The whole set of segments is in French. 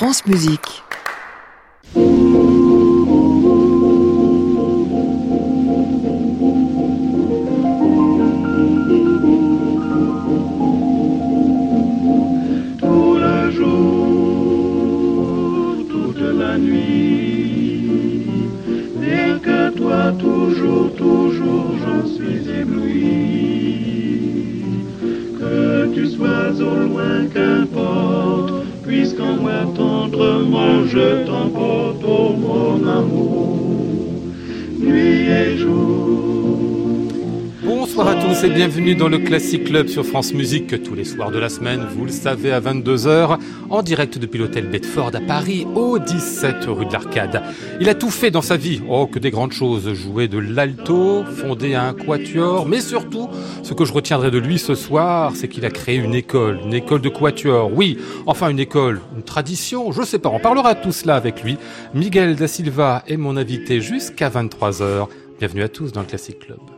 France Musique. Tous et bienvenue dans le Classic Club sur France Musique tous les soirs de la semaine, vous le savez, à 22h, en direct depuis l'hôtel Bedford à Paris, au 17 rue de l'Arcade. Il a tout fait dans sa vie, oh que des grandes choses, jouer de l'alto, fonder un quatuor, mais surtout, ce que je retiendrai de lui ce soir, c'est qu'il a créé une école, une école de quatuor, oui, enfin une école, une tradition, je sais pas, on parlera de tout cela avec lui. Miguel da Silva est mon invité jusqu'à 23h. Bienvenue à tous dans le Classic Club.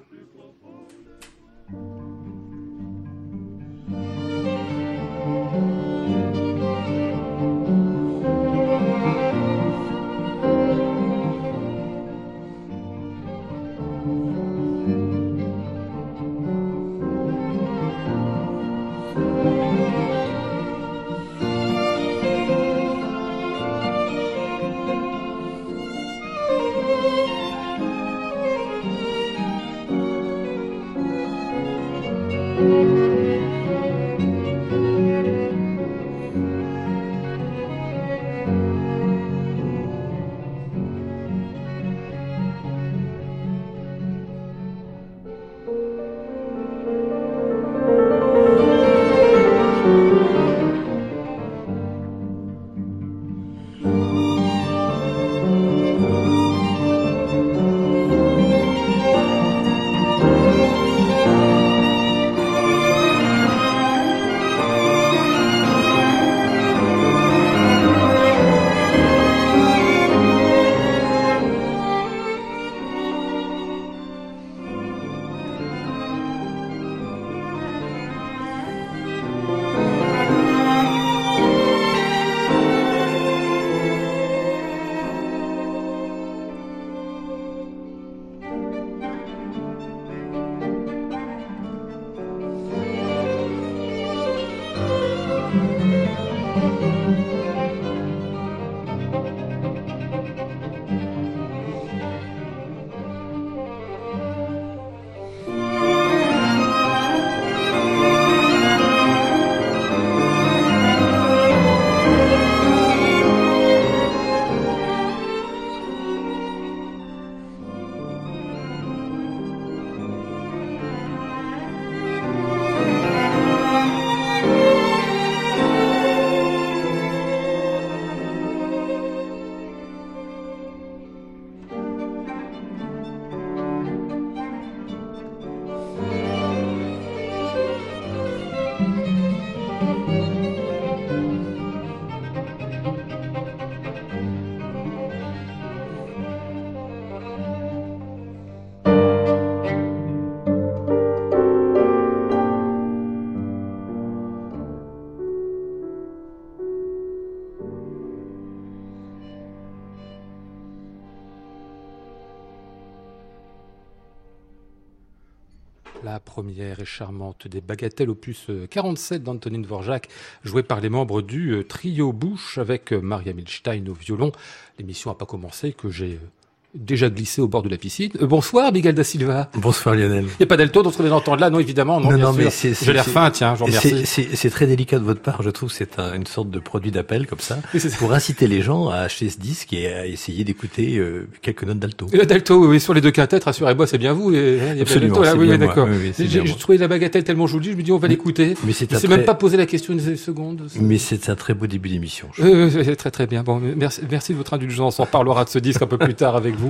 La première et charmante des bagatelles opus 47 d'Antonin Dvorak, jouée par les membres du euh, trio Bouche avec euh, Maria Milstein au violon. L'émission n'a pas commencé que j'ai euh, déjà glissé au bord de la piscine. Euh, bonsoir, Miguel da Silva. Bonsoir Lionel. Il n'y a pas d'alto, donc on vient d'entendre là, non, évidemment. Non, Non, bien non, mais sûr. c'est- c'est- J'ai l'air fin, tiens, je vous remercie. C'est- très délicat de votre part, je trouve c'est un- une sorte de produit d'appel comme ça, Oui, pour inciter les gens à acheter ce disque et à essayer d'écouter euh, quelques notes d'alto. Et la Dalto, oui, sur les deux quintettes, rassurez-moi, c'est bien vous. et- hein, y a Absolument, Dalto, là, oui, d'accord. Oui, J'ai trouvé la bagatelle tellement jolie, je me dis, on va l'écouter. Mais c'est Je un sais très- même pas poser la question une seconde. Mais c'est un très beau début d'émission. euh, très très bien. Bon, merci, merci de votre indulgence. On parlera de ce disque un peu plus tard avec vous.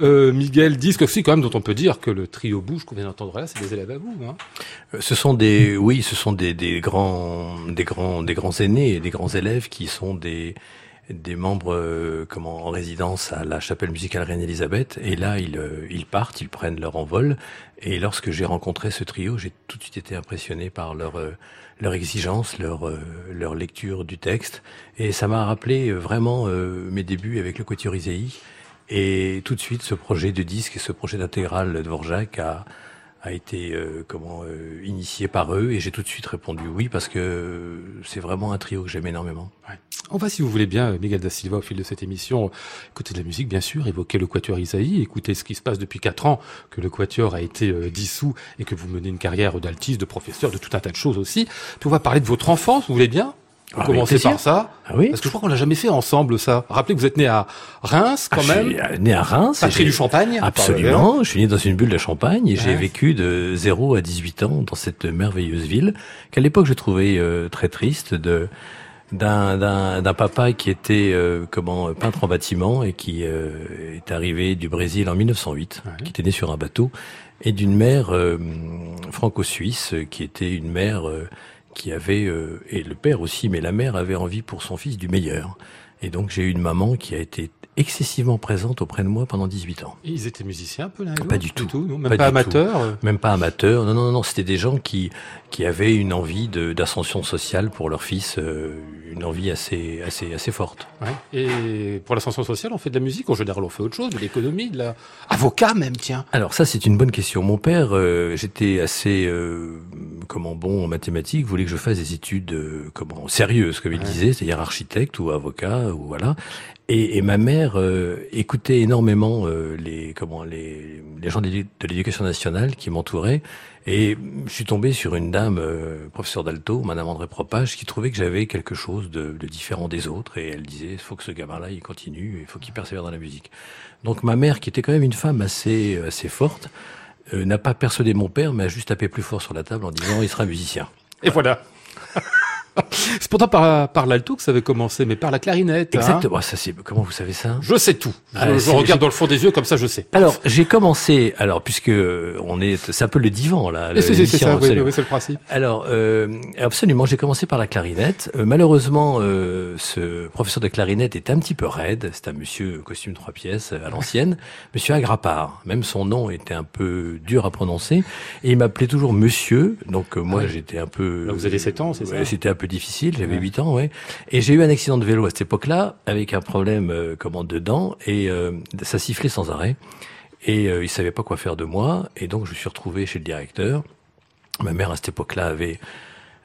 Euh, Miguel, disque aussi quand même dont on peut dire que le trio bouche qu'on vient d'entendre là, c'est des élèves à vous. Hein. Euh, Ce sont des, oui, ce sont des, des grands, des grands, des grands aînés et des grands élèves qui sont des, des membres euh, comment, en résidence à la chapelle musicale Reine-Élisabeth. Et là, ils, ils partent, ils prennent leur envol. Et lorsque j'ai rencontré ce trio, j'ai tout de suite été impressionné par leur, leur exigence, leur, leur lecture du texte. Et ça m'a rappelé vraiment mes débuts avec le Quatuor. Et tout de suite, ce projet de disque et ce projet d'intégrale de Dvorak a, a été euh, comment euh, initié par eux et j'ai tout de suite répondu oui parce que c'est vraiment un trio que j'aime énormément. Ouais. On va, si vous voulez bien, Miguel da Silva, au fil de cette émission, écouter de la musique, bien sûr, évoquer le Quatuor Isaïe, écouter ce qui se passe depuis quatre ans, que le Quatuor a été euh, dissous et que vous menez une carrière d'altiste, de professeur, de tout un tas de choses aussi. Puis on va parler de votre enfance, vous voulez bien? On ah, commencer par ça. Ah oui. Parce que je crois qu'on l'a jamais fait ensemble, ça. Rappelez que vous êtes né à Reims, quand ah, même. Je suis euh, né à Reims. Patrie du Champagne. Absolument. Je suis né dans une bulle de Champagne et j'ai vécu de 0 à 18 ans dans cette merveilleuse ville qu'à l'époque je trouvais euh, très triste de d'un papa qui était euh, comment peintre en bâtiment et qui est arrivé du Brésil en 1908, qui était né sur un bateau, et d'une mère franco-suisse qui était une mère qui avait, euh, et le père aussi, mais la mère avait envie pour son fils du meilleur. Et donc j'ai eu une maman qui a été excessivement présente auprès de moi pendant 18 ans. Et ils étaient musiciens un peu là Pas du tout. Même pas, amateurs euh Même pas amateurs. Non, non, non. C'était des gens qui, qui avaient une envie d'ascension sociale pour leur fils, euh, une envie assez, assez, assez forte. Ouais. Et pour l'ascension sociale, on fait de la musique En général, on fait autre chose, de l'économie, de la... Avocat même, tiens. Alors ça, c'est une bonne question. Mon père, euh, j'étais assez, comment, bon en mathématiques, voulait que je fasse des études, comment, sérieuses, comme il disait, c'est-à-dire architecte ou avocat, ou voilà. Et, et, ma mère euh, écoutait énormément euh, les comment les, les gens de l'éducation nationale qui m'entouraient et je suis tombé sur une dame euh, professeure d'alto, Madame André Propage, qui trouvait que j'avais quelque chose de, de, différent des autres et elle disait il faut que ce gamin-là il continue, il faut qu'il persévère dans la musique. Donc ma mère, qui était quand même une femme assez assez forte, n'a pas persuadé mon père, mais a juste tapé plus fort sur la table en disant il sera musicien. Et voilà. c'est pourtant par, par l'alto que ça avait commencé, mais par la clarinette. Hein. Exactement. Ah, ça, c'est, comment vous savez ça? Je sais tout. Je, ah, je regarde dans le fond des yeux, comme ça je sais. Alors, j'ai commencé, alors, puisque on est, c'est un peu le divan, là. C'est, c'est, ça, oui, oui, c'est le principe. Alors, euh, absolument, j'ai commencé par la clarinette. Euh, malheureusement, euh, ce professeur de clarinette est un petit peu raide. C'est un monsieur costume trois pièces à l'ancienne. monsieur Agrapard. Même son nom était un peu dur à prononcer. Et il m'appelait toujours monsieur. Donc, euh, moi, j'étais un peu... Là, vous avez 7 ans, c'est ça? C'était un peu difficile, j'avais 8 ans, ouais. Et j'ai eu un accident de vélo à cette époque-là, avec un problème euh, comment dedans, et euh, ça sifflait sans arrêt. Et euh, il savait pas quoi faire de moi, et donc je suis retrouvé chez le directeur. Ma mère à cette époque-là avait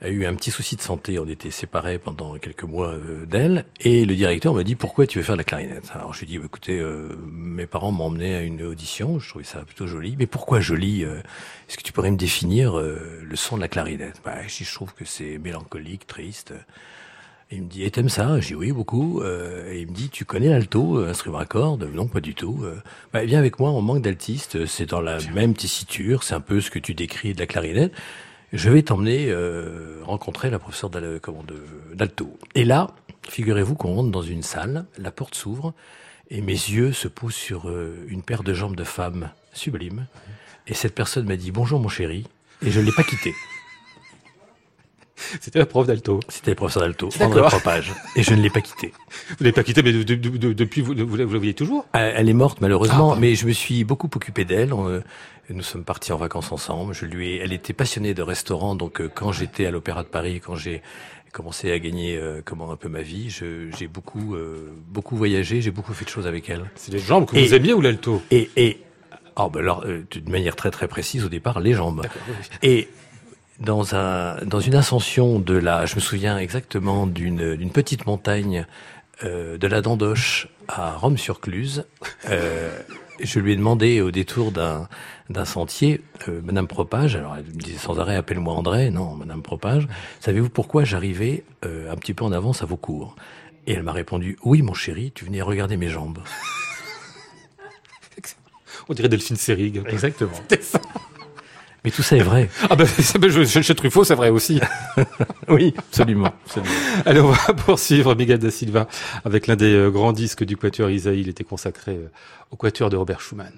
a eu un petit souci de santé, on était séparés pendant quelques mois euh, d'elle, et le directeur m'a dit pourquoi tu veux faire de la clarinette? Alors je lui ai dit bah, écoutez, euh, mes parents m'ont emmené à une audition, je trouvais ça plutôt joli, mais pourquoi joli euh, Est-ce que tu pourrais me définir le son de la clarinette? Bah, je, je trouve que c'est mélancolique, triste. Il me dit, et t'aimes ça? J'ai dit oui, beaucoup. et il me dit, tu connais l'alto, instrument à cordes? Non, pas du tout. bah, viens avec moi, on manque d'altistes, c'est dans la même tessiture, c'est un peu ce que tu décris de la clarinette je vais t'emmener euh, rencontrer la professeure d'alto. Et là, figurez-vous qu'on rentre dans une salle, la porte s'ouvre, et mes yeux se posent sur euh, une paire de jambes de femme sublime. Et cette personne m'a dit bonjour mon chéri, et je ne l'ai pas quitté. C'était la prof d'alto. C'était la professeur d'alto, André Propage. Et je ne l'ai pas quitté. Vous l'avez pas quitté, mais depuis, vous, vous, la voyez toujours? Elle est morte, malheureusement, ah, mais je me suis beaucoup occupé d'elle. Nous sommes partis en vacances ensemble. Je lui ai, elle était passionnée de restaurants, donc euh, quand j'étais à l'Opéra de Paris, quand j'ai commencé à gagner euh, comment un peu ma vie, j'ai beaucoup euh, beaucoup voyagé, j'ai beaucoup fait de choses avec elle. C'est les jambes que vous aimiez ou l'alto? Et et oh, ben alors d'une manière très très précise au départ les jambes. Et dans un dans une ascension de la, je me souviens exactement d'une d'une petite montagne de la Dandoche à Rome-sur-Cluse. je lui ai demandé au détour d'un d'un sentier, euh, Madame Propage, alors elle me disait sans arrêt appelle-moi André, non Madame Propage, savez-vous pourquoi j'arrivais euh, un petit peu en avance à vos cours? Et elle m'a répondu oui mon chéri, tu venais regarder mes jambes. On dirait Delphine Seyrig. Exactement. Mais tout ça est vrai. Ah ben, chez Truffaut, c'est vrai aussi. oui, absolument, Allez, on va poursuivre Miguel da Silva avec l'un des euh, grands disques du Quatuor Isaïe. Il était consacré au Quatuor de Robert Schumann.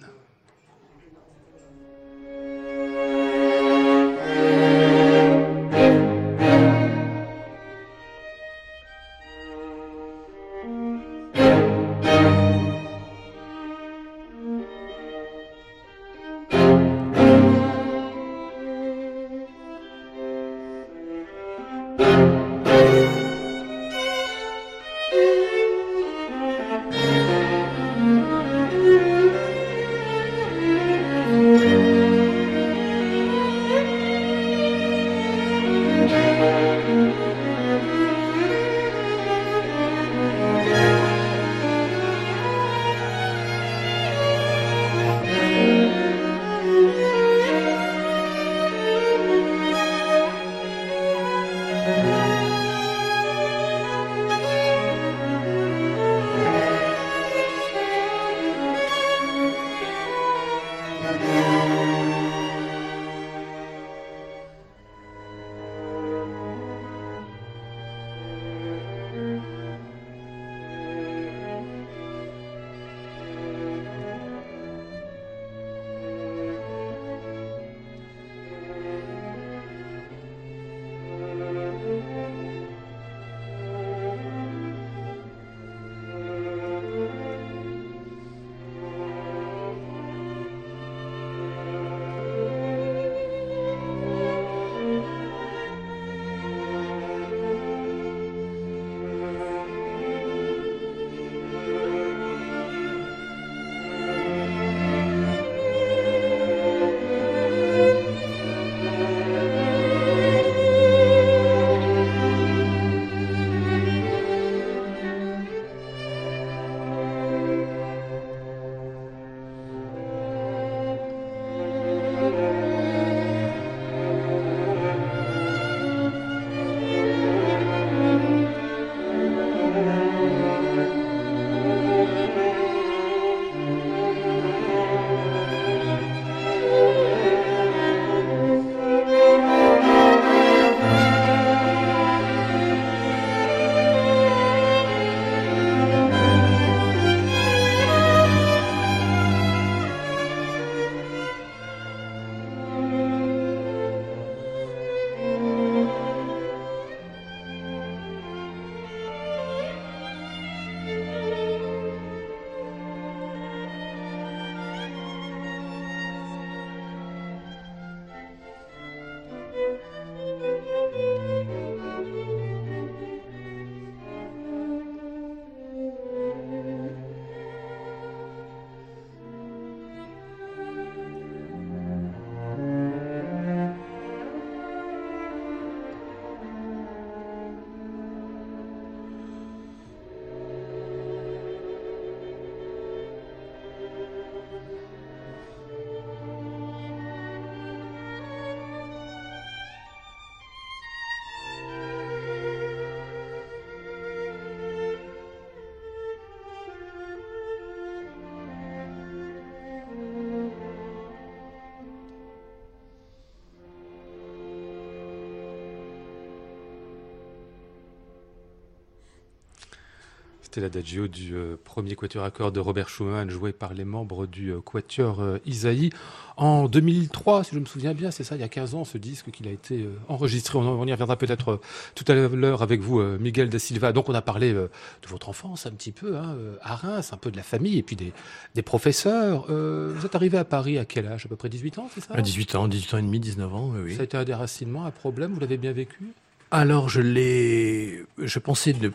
C'était l'adagio du euh, premier quatuor à cordes de Robert Schumann, joué par les membres du euh, quatuor euh, Isaïe en 2003, si je me souviens bien. C'est ça, il y a 15 ans, ce disque qu'il a été enregistré. On, y reviendra peut-être tout à l'heure avec vous, Miguel da Silva. Donc, on a parlé de votre enfance un petit peu, hein, à Reims, un peu de la famille et puis des, des professeurs. vous êtes arrivé à Paris à quel âge? À peu près 18 ans, c'est ça? À 18 ans, 18 ans et demi, 19 ans, oui. Ça a été un déracinement, un problème? Vous l'avez bien vécu? Alors je l'ai, je pensais ne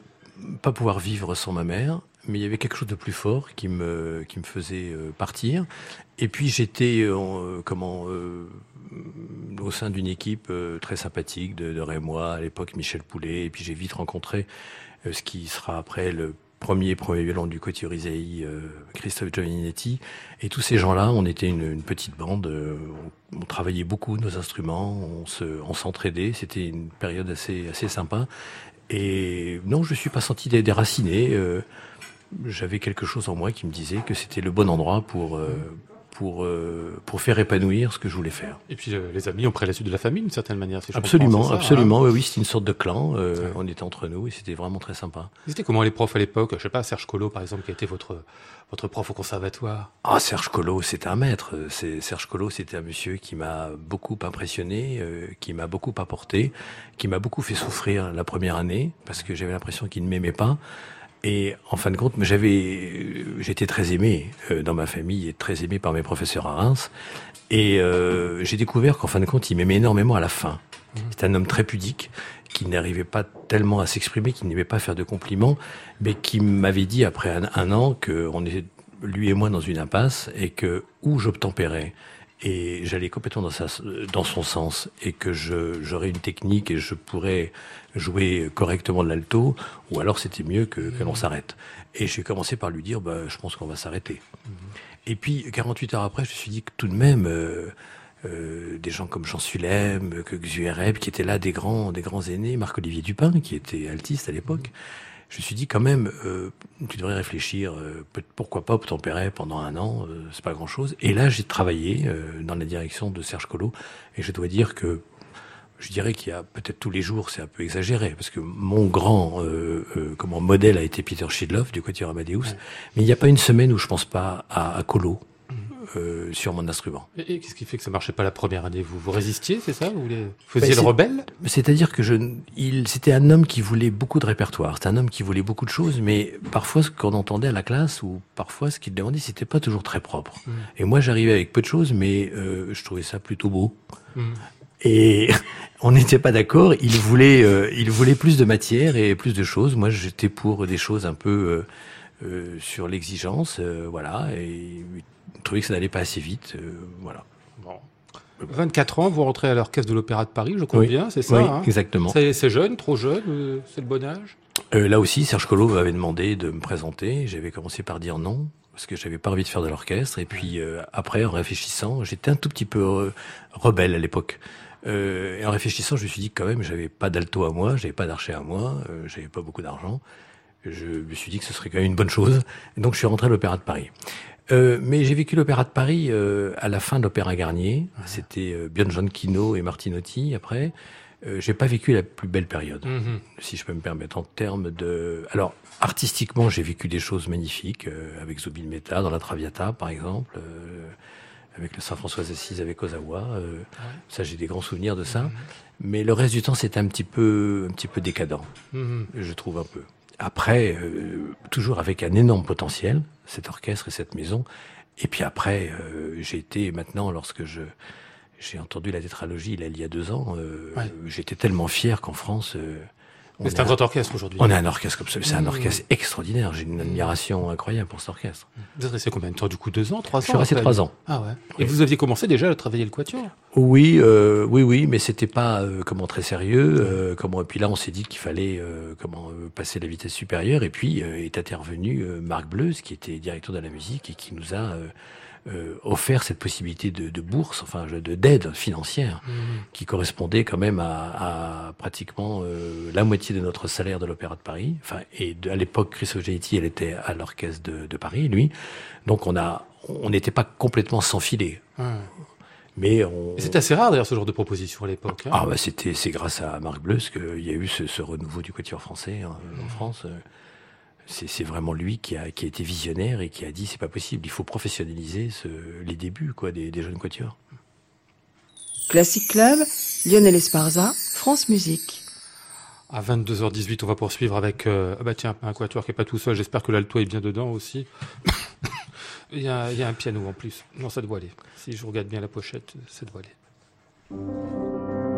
pas pouvoir vivre sans ma mère, mais il y avait quelque chose de plus fort qui me qui me faisait euh, partir. Et puis j'étais euh, comment euh, au sein d'une équipe très sympathique de, de Rémois à l'époque Michel Poulet. Et puis j'ai vite rencontré ce qui sera après le premier premier violon du Quatuor Isaïe, Christophe Giovanninetti. Et tous ces gens-là, on était une, petite bande. On, travaillait beaucoup nos instruments, on se on s'entraidait. C'était une période assez assez sympa. Et non, je ne suis pas senti déraciné. Euh, J'avais quelque chose en moi qui me disait que c'était le bon endroit pour, euh, pour, euh, pour faire épanouir ce que je voulais faire. Et puis euh, les amis ont pris la suite de la famille d'une certaine manière. Si absolument, ça, absolument. Hein oui, c'était une sorte de clan. Euh, ouais. On était entre nous et c'était vraiment très sympa. C'était comment les profs à l'époque? Je sais pas, Serge Collot par exemple, qui a été votre votre prof au conservatoire. Ah, Serge Collot, c'était un maître. Serge Collot, c'était un monsieur qui m'a beaucoup impressionné, euh, qui m'a beaucoup apporté, qui m'a beaucoup fait souffrir la première année parce que j'avais l'impression qu'il ne m'aimait pas. Et en fin de compte, j'avais, j'étais très aimé euh, dans ma famille et très aimé par mes professeurs à Reims. Et euh, j'ai découvert qu'en fin de compte, il m'aimait énormément à la fin. C'est un homme très pudique, qui n'arrivait pas tellement à s'exprimer, qui n'aimait pas faire de compliments, mais qui m'avait dit après un, un an qu'on était lui et moi dans une impasse et que où j'obtempérais et j'allais complètement dans, sa, dans son sens et que j'aurais une technique et je pourrais jouer correctement de l'alto, ou alors c'était mieux que, que l'on s'arrête. Et j'ai commencé par lui dire, bah, je pense qu'on va s'arrêter. Et puis, 48 heures après, je me suis dit que tout de même, euh, euh, des gens comme Jean Sulem, que Xuereb, qui étaient là, des grands, des grands aînés, Marc-Olivier Dupin, qui était altiste à l'époque, je me suis dit quand même, euh, tu devrais réfléchir, euh, pourquoi pas obtempérer pendant un an, euh, c'est pas grand-chose. Et là, j'ai travaillé euh, dans la direction de Serge Collot, et je dois dire que je dirais qu'il y a peut-être tous les jours, c'est un peu exagéré, parce que mon grand euh, euh, comment modèle a été Peter Schidloff du Quatuor Amadeus, ouais. mais il n'y a pas une semaine où je pense pas à, à Collot. Euh, sur mon instrument. Et, et qu'est-ce qui fait que ça marchait pas la première année? Vous vous résistiez, c'est ça? Vous voulez... faisiez ben, le rebelle? C'est-à-dire que je, il, c'était un homme qui voulait beaucoup de répertoire. C'était un homme qui voulait beaucoup de choses, mais parfois ce qu'on entendait à la classe ou parfois ce qu'il demandait, c'était pas toujours très propre. Mmh. Et moi, j'arrivais avec peu de choses, mais euh, je trouvais ça plutôt beau. Mmh. Et on n'était pas d'accord. Il voulait, euh, il voulait plus de matière et plus de choses. Moi, j'étais pour des choses un peu euh, sur l'exigence, voilà. Et trouvais que ça n'allait pas assez vite. Euh, voilà. Bon. 24 ans, vous rentrez à l'orchestre de l'Opéra de Paris, je crois oui. bien, c'est ça Oui, hein exactement. C'est jeune, trop jeune, euh, c'est le bon âge? Euh, Là aussi, Serge Collot m'avait demandé de me présenter. J'avais commencé par dire non, parce que j'avais pas envie de faire de l'orchestre. Et puis euh, après, en réfléchissant, j'étais un tout petit peu rebelle à l'époque. Euh, et en réfléchissant, je me suis dit que quand même, j'avais pas d'alto à moi, j'avais pas d'archer à moi, euh, j'avais pas beaucoup d'argent. Je me suis dit que ce serait quand même une bonne chose. Et donc, je suis rentré à l'Opéra de Paris. Euh, mais j'ai vécu l'Opéra de Paris euh, à la fin de l'Opéra Garnier. C'était euh, Björn Kino et Martinotti après. Euh, j'ai pas vécu la plus belle période, mm -hmm. si je peux me permettre, en termes de. Alors, artistiquement, j'ai vécu des choses magnifiques avec Zobin Mehta dans la Traviata, par exemple, avec le Saint-François d'Assise, avec Ozawa. Ouais. Ça, j'ai des grands souvenirs de ça. Mm -hmm. Mais le reste du temps, c'était un petit peu, un petit peu décadent, mm -hmm. je trouve un peu après, toujours avec un énorme potentiel, cet orchestre et cette maison. Et puis après, euh, j'ai été maintenant, lorsque je j'ai entendu la tétralogie là, il y a deux ans, euh, ouais. j'étais tellement fier qu'en France, euh, c'est un grand orchestre aujourd'hui. On a un orchestre comme ça. C'est un mmh. orchestre extraordinaire. J'ai une admiration incroyable pour cet orchestre. Vous êtes resté combien de temps du coup Deux ans Trois ans Je suis resté trois ans. Ah ouais. Et vous aviez commencé déjà à travailler le quatuor Oui, euh, oui, oui, mais c'était pas euh, comment très sérieux. Euh, comment, et puis là, on s'est dit qu'il fallait comment passer la vitesse supérieure. Et puis est intervenu Marc Bleuze, qui était directeur de la musique et qui nous a euh, offert cette possibilité de, de bourse, enfin de d'aide financière, mmh. qui correspondait quand même à, à pratiquement euh, la moitié de notre salaire de l'Opéra de Paris. Enfin, et de, à l'époque, Chris Ogeiti, elle était à l'orchestre de, de, Paris, lui. Donc on a, on n'était pas complètement sans filet. Mmh. Mais c'est assez rare d'ailleurs ce genre de proposition à l'époque. Hein. Ah bah c'était c'est grâce à Marc Bleus qu'il y a eu ce, ce renouveau du quatuor français hein, en mmh. France. C'est vraiment lui qui a, qui a été visionnaire et qui a dit c'est pas possible, il faut professionnaliser ce, les débuts quoi des, des jeunes quatuors. Classic Club, Lionel Esparza, France Musique. À 22h18, on va poursuivre avec euh, ah bah tiens, un quatuor qui est pas tout seul. J'espère que l'alto est bien dedans aussi. il, y a, il, y a, un piano en plus. Non, ça doit aller. Si je regarde bien la pochette, ça doit aller.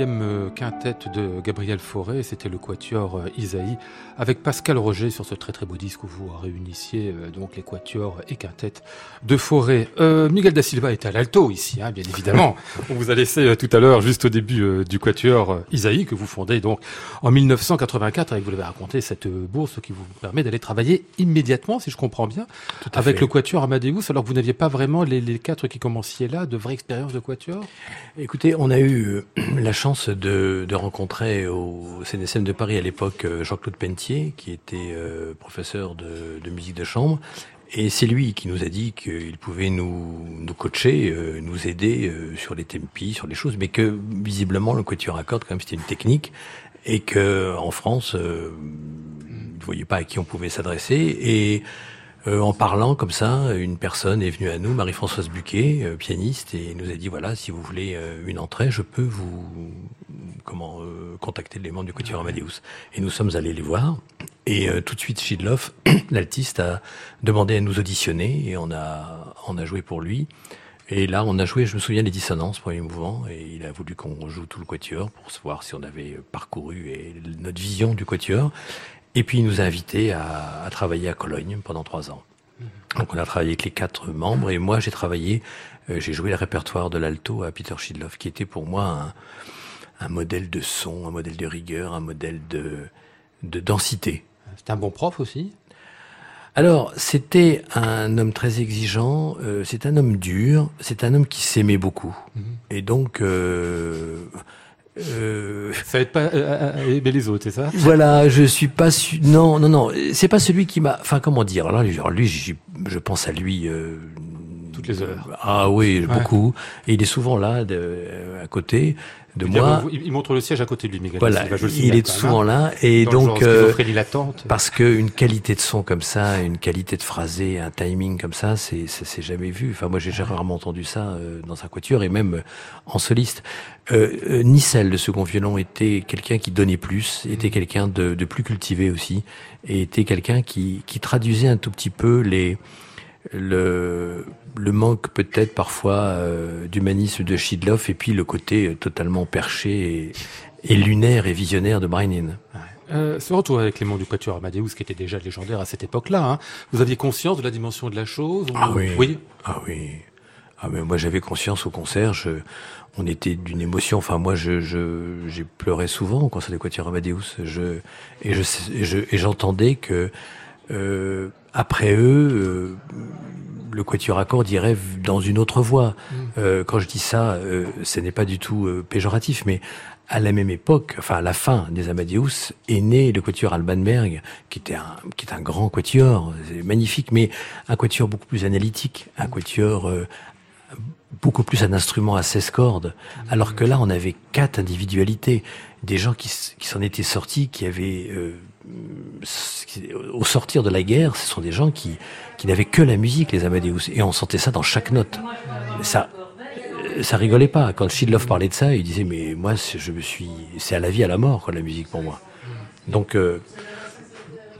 deuxième quintette de Gabriel Fauré, c'était le quatuor euh, Isaïe, avec Pascal Roger sur ce très très beau disque où vous réunissiez euh, donc les quatuors et quintettes de Fauré. Euh, Miguel da Silva est à l'alto ici, hein, bien évidemment. On vous a laissé tout à l'heure, juste au début du quatuor Isaïe, que vous fondez donc en 1984, avec vous l'avez raconté, cette bourse qui vous permet d'aller travailler immédiatement, si je comprends bien, avec fait. le quatuor Amadeus, alors que vous n'aviez pas vraiment les, les, quatre qui commenciez là, de vraies expériences de quatuor? Écoutez, on a eu la chance de, de rencontrer au CNSM de Paris à l'époque Jean-Claude Pentier, qui était euh, professeur de, musique de chambre. Et c'est lui qui nous a dit qu'il pouvait nous, coacher, euh, nous aider euh, sur les tempi, sur les choses, mais que visiblement le quatuor à cordes, quand même, c'était une technique, et que en France, euh, ne voyait pas à qui on pouvait s'adresser. Et euh, en parlant comme ça, une personne est venue à nous, Marie-Françoise Buquet, euh, pianiste, et nous a dit voilà, si vous voulez euh, une entrée, je peux vous comment contacter les membres du Quatuor Amadeus. Et nous sommes allés les voir. Et tout de suite, Shidloff, l'altiste, a demandé à nous auditionner et on a on a joué pour lui. Et là, on a joué, je me souviens, les dissonances, premier mouvement, et il a voulu qu'on joue tout le quatuor pour voir si on avait parcouru et notre vision du quatuor. Et puis il nous a invités à, à travailler à Cologne pendant trois ans. Donc on a travaillé avec les quatre membres et moi j'ai travaillé, euh, j'ai joué le répertoire de l'alto à Peter Schidloff qui était pour moi un, un, modèle de son, un modèle de rigueur, un modèle de, de densité. C'était un bon prof aussi? Alors, c'était un homme très exigeant, euh, c'est un homme dur, c'est un homme qui s'aimait beaucoup. Mm -hmm. Et donc, euh, euh, ça va être pas euh, aimer les autres, c'est ça? Voilà, je suis pas su... non non non, c'est pas celui qui m'a enfin comment dire alors lui je pense à lui euh, toutes les heures. Ah oui, ouais. beaucoup et il est souvent là de, à côté de moi. il montre le siège à côté de lui, Miguel. Voilà, il, il est souvent là et donc euh, parce que une qualité de son comme ça, une qualité de phrasé, un timing comme ça, c'est c'est jamais vu. Enfin moi j'ai rarement entendu ça euh, dans un quatuor et même euh, en soliste. Euh, Nicelle, le second violon, était quelqu'un qui donnait plus, était quelqu'un de, de, plus cultivé aussi, et était quelqu'un qui, qui traduisait un tout petit peu les le, le manque peut-être parfois euh, d'humanisme de Schidloff et puis le côté totalement perché et, et lunaire et visionnaire de Breinin. Euh, ce retour avec les membres du Quatuor Amadeus, qui était déjà légendaire à cette époque-là, hein, vous aviez conscience de la dimension de la chose Ah oui. oui. Ah oui. Ah mais moi j'avais conscience au concert. Je, on était d'une émotion. Enfin moi je, je j'ai pleuré souvent au concert du Quatuor Amadeus. Je et je et j'entendais que euh, après eux, euh, le quatuor à cordes irait dans une autre voie. Mmh. Euh, quand je dis ça, euh, ce n'est pas du tout euh, péjoratif, mais à la même époque, enfin à la fin des Amadeus, est né le quatuor Albanberg, qui était un, qui est un grand quatuor, magnifique, mais un quatuor beaucoup plus analytique, un quatuor euh, beaucoup plus un instrument à 16 cordes, alors que là on avait quatre individualités, des gens qui, qui s'en étaient sortis, qui avaient euh, au sortir de la guerre, ce sont des gens qui, n'avaient que la musique, les Amadeus, et on sentait ça dans chaque note. Ça, ça rigolait pas. Quand Schidloff parlait de ça, il disait mais moi je me suis, c'est à la vie à la mort la musique pour moi. Donc euh,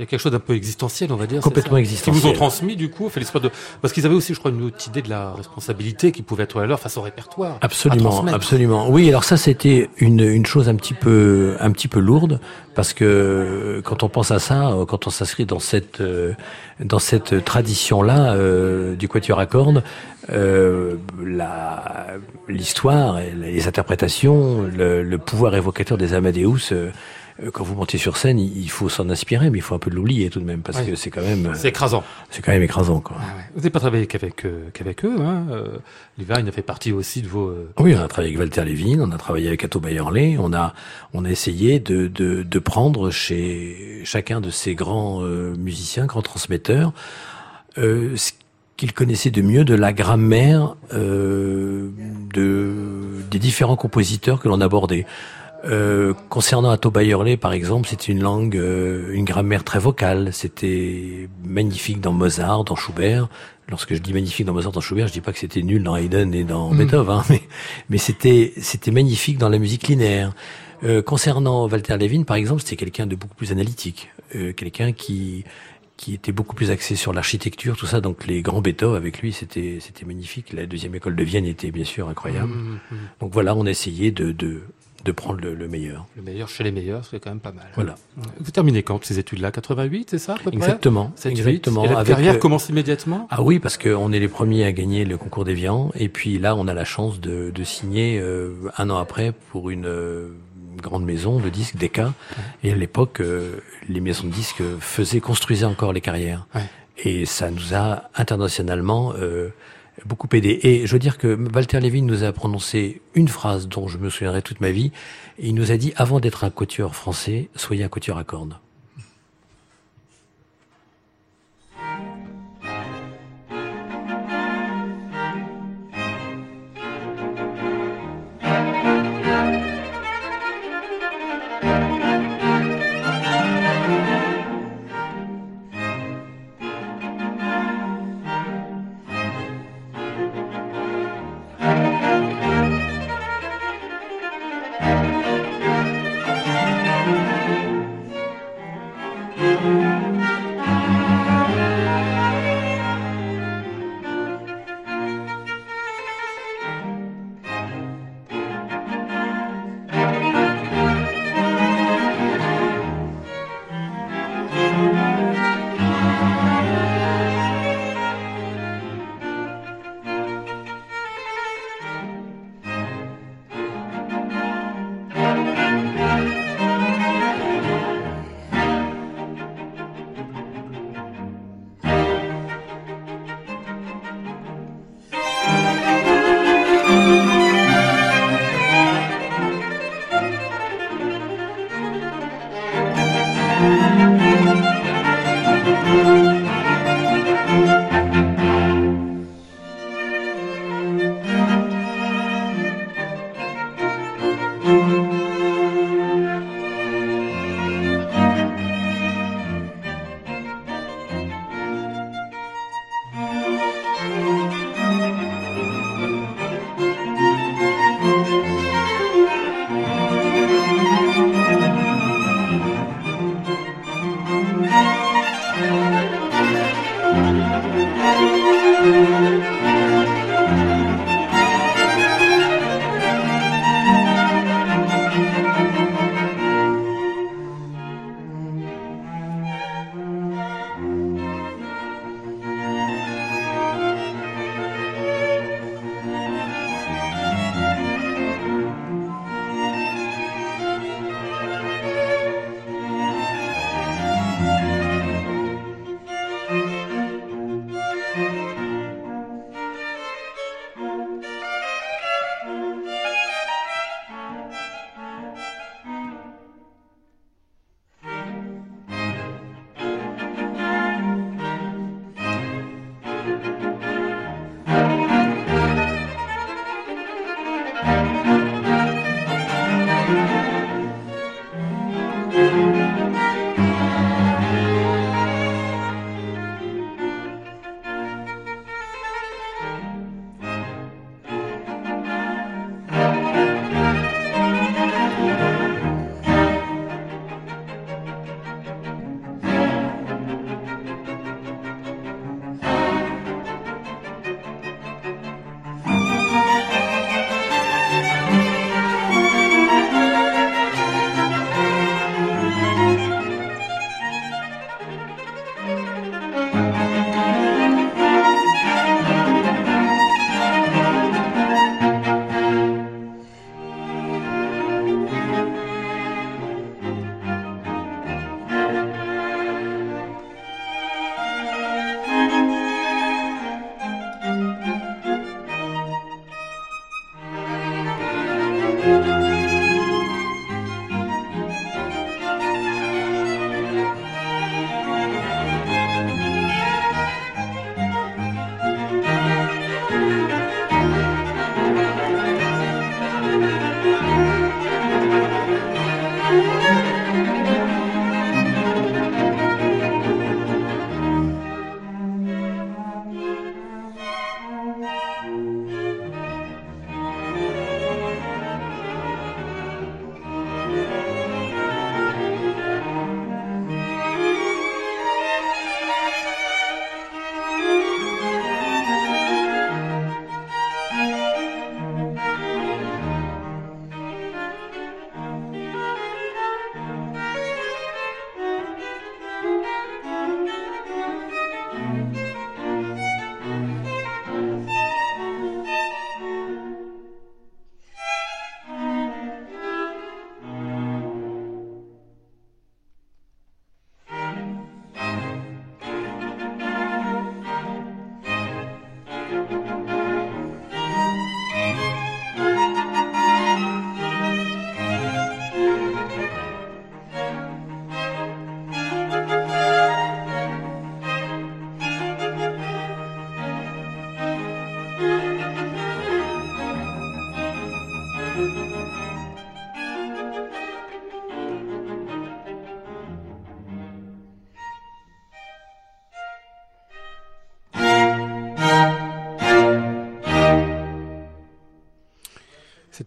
il y a quelque chose d'un peu existentiel, on va dire. Complètement existentiel. Qui vous ont transmis, du coup, fait l'espoir de, parce qu'ils avaient aussi, je crois, une autre idée de la responsabilité qui pouvait être à leur face au répertoire. Absolument, absolument. Oui, alors ça, c'était une, une chose un petit peu, un petit peu lourde, parce que quand on pense à ça, quand on s'inscrit dans cette, dans cette tradition-là, euh, du quatuor à cordes, euh, l'histoire, les interprétations, le, le, pouvoir évocateur des Amadeus, euh, quand vous montez sur scène, il faut s'en inspirer, mais il faut un peu l'oublier tout de même, parce que c'est quand même... C'est écrasant. C'est quand même écrasant, quoi. Ah ouais. Vous n'avez pas travaillé qu'avec euh, qu'avec eux, hein euh, il a fait partie aussi de vos... Euh... Oui, on a travaillé avec Walter Levin, on a travaillé avec Atto Bayerley, on a, on a essayé de, de, de prendre chez chacun de ces grands euh, musiciens, grands transmetteurs, euh, ce qu'ils connaissaient de mieux de la grammaire euh, de, des différents compositeurs que l'on abordait. Euh, concernant Atto Bayerley, par exemple, c'était une langue, euh, une grammaire très vocale. C'était magnifique dans Mozart, dans Schubert. Lorsque je dis magnifique dans Mozart, dans Schubert, je dis pas que c'était nul dans Haydn et dans mmh. Beethoven, hein, mais, mais c'était, c'était magnifique dans la musique linéaire. Euh, concernant Walter Levin, par exemple, c'était quelqu'un de beaucoup plus analytique, euh, quelqu'un qui qui était beaucoup plus axé sur l'architecture, tout ça. Donc les grands Beethoven avec lui, c'était c'était magnifique. La deuxième école de Vienne était bien sûr incroyable. Mmh, mmh. Donc voilà, on a essayé de, de de prendre le, le, meilleur. Le meilleur chez les meilleurs, c'est quand même pas mal. Voilà. Vous terminez quand ces études-là? 88, c'est ça à peu Exactement. Près exactement. Et la Avec carrière commence immédiatement? Ah oui, parce qu'on est les premiers à gagner le concours d'Evian. Et puis là, on a la chance de, de signer euh, un an après pour une, euh, grande maison de disques. Ouais. Et à l'époque, euh, les maisons de disques faisaient, construisaient encore les carrières. Ouais. Et ça nous a internationalement beaucoup aidé. Et je veux dire que Walter Levin nous a prononcé une phrase dont je me souviendrai toute ma vie. Il nous a dit, avant d'être un quatuor français, soyez un quatuor à cordes.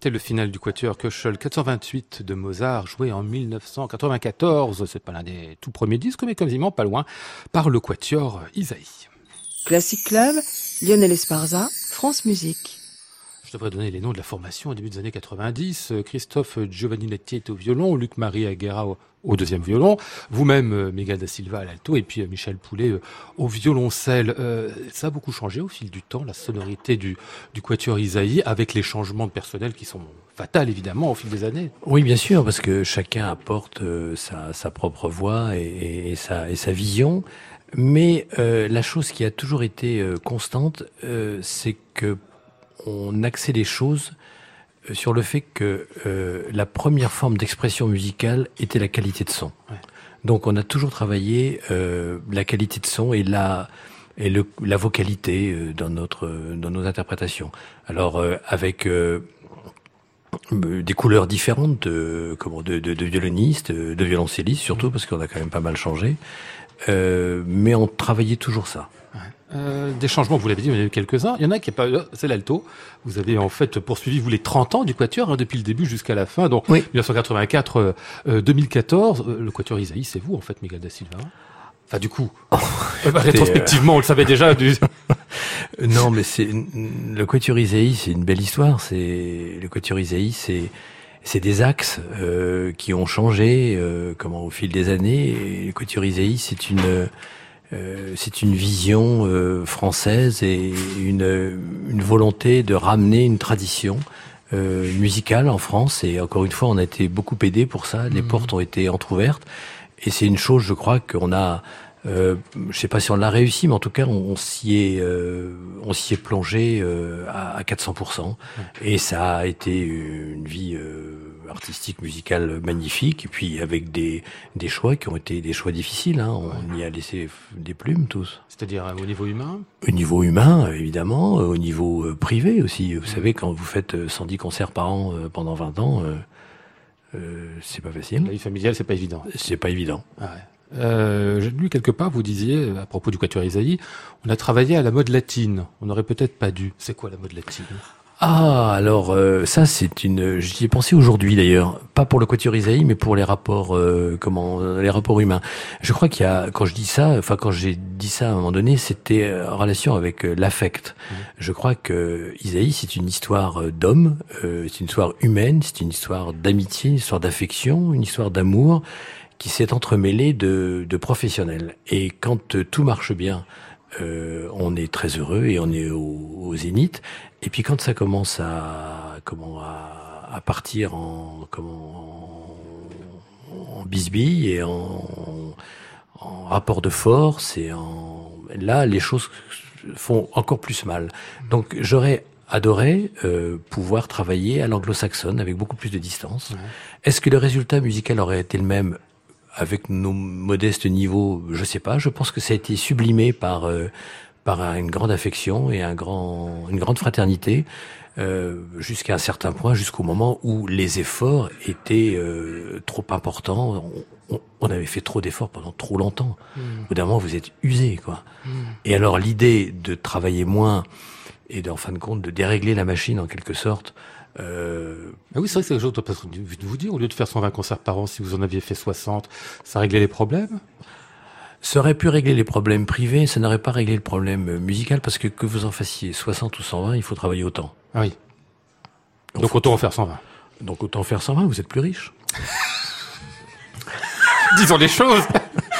C'était le final du Quatuor Köchel 428 de Mozart, joué en 1994. C'est pas l'un des tout premiers disques, mais quasiment pas loin, par le Quatuor Isaïe. Classic Club, Lionel Esparza, France Musique. Devrais donner les noms de la formation au début des années 90. Christophe Giovanninetti est au violon, Luc-Marie Aguera au, deuxième violon, vous-même euh, Miguel da Silva à l'alto et puis euh, Michel Poulet euh, au violoncelle. Euh, ça a beaucoup changé au fil du temps, la sonorité du, du quatuor Isaïe, avec les changements de personnel qui sont fatals évidemment au fil des années. Oui, bien sûr, parce que chacun apporte euh, sa, sa, propre voix et, et, sa, et, sa, vision. Mais euh, la chose qui a toujours été constante, c'est que on axait les choses euh, sur le fait que euh, la première forme d'expression musicale était la qualité de son. Ouais. Donc on a toujours travaillé euh, la qualité de son et la et le, la vocalité euh, dans notre dans nos interprétations. Alors avec des couleurs différentes de comment de, de, de violonistes, de violoncellistes surtout parce qu'on a quand même pas mal changé. mais on travaillait toujours ça. Euh, des changements, vous l'avez dit, il y en a eu quelques-uns. Il y en a qui est pas, c'est l'alto. Vous avez en fait poursuivi vous les 30 ans du quatuor hein, depuis le début jusqu'à la fin. Donc oui. 1984, euh, 2014, euh, le quatuor Isaïe, c'est vous en fait, Miguel da Silva. Enfin, du coup, oh, bah, rétrospectivement, on le savait déjà. Du... non, mais c'est le quatuor Isaïe, c'est une belle histoire. C'est le quatuor Isaïe, c'est c'est des axes euh, qui ont changé euh, comment au fil des années. Et le quatuor Isaïe, c'est une euh, c'est une vision euh, française et une, une, volonté de ramener une tradition euh, musicale en France. Et encore une fois, on a été beaucoup aidé pour ça. Les mmh. portes ont été entrouvertes. Et c'est une chose, je crois, qu'on a euh, je sais pas si on l'a réussi, mais en tout cas, on, on s'y est, euh, on s'y est plongé euh, à, à 400%. Ouais. Et ça a été une vie euh, artistique, musicale magnifique. Et puis avec des, des choix qui ont été des choix difficiles. Hein. On ouais. y a laissé des plumes tous. C'est-à-dire au niveau humain? Au niveau humain, évidemment. Au niveau euh, privé aussi. Vous ouais. savez, quand vous faites 110 concerts par an pendant 20 ans. Euh, c'est pas facile. La vie familiale, c'est pas évident. C'est pas évident. Ah ouais. Euh, J'ai lu quelque part, vous disiez, à propos du Quatuor Isaïe, on a travaillé à la mode latine. On n'aurait peut-être pas dû. C'est quoi la mode latine? Ah, alors euh, ça c'est une. J'y ai pensé aujourd'hui d'ailleurs, pas pour le quatuor Isaïe, mais pour les rapports, euh, comment, les rapports humains. Je crois qu'il y a, quand je dis ça, enfin quand j'ai dit ça à un moment donné, c'était en relation avec euh, l'affect. Mmh. Je crois que Isaïe c'est une histoire d'homme, euh, c'est une histoire humaine, c'est une histoire d'amitié, une histoire d'affection, une histoire d'amour qui s'est entremêlée de, de professionnels. Et quand tout marche bien, euh, on est très heureux et on est au, au, zénith. Et puis quand ça commence à comment à, à partir en comment en, en bisbille et en, en, rapport de force et en là les choses font encore plus mal. Donc j'aurais adoré euh, pouvoir travailler à l'anglo-saxonne avec beaucoup plus de distance. Est-ce que le résultat musical aurait été le même avec nos modestes niveaux? Je sais pas. Je pense que ça a été sublimé par euh, par une grande affection et un grand, une grande fraternité. Euh, jusqu'à un certain point, jusqu'au moment où les efforts étaient euh, trop importants. On, on, avait fait trop d'efforts pendant trop longtemps. Mmh. Au d'un moment, vous êtes usé, quoi. Mmh. Et alors, l'idée de travailler moins et en fin de compte de dérégler la machine en quelque sorte. Euh... Ah oui, c'est vrai que c'est quelque chose de vous dire. Au lieu de faire 120 concerts par an, si vous en aviez fait 60, ça réglait les problèmes? Ça aurait pu régler les problèmes privés, ça n'aurait pas réglé le problème musical parce que que vous en fassiez 60 ou 120, il faut travailler autant. Ah oui. Donc, autant en faire 120. Donc autant en faire 120, vous êtes plus riche. Disons les choses.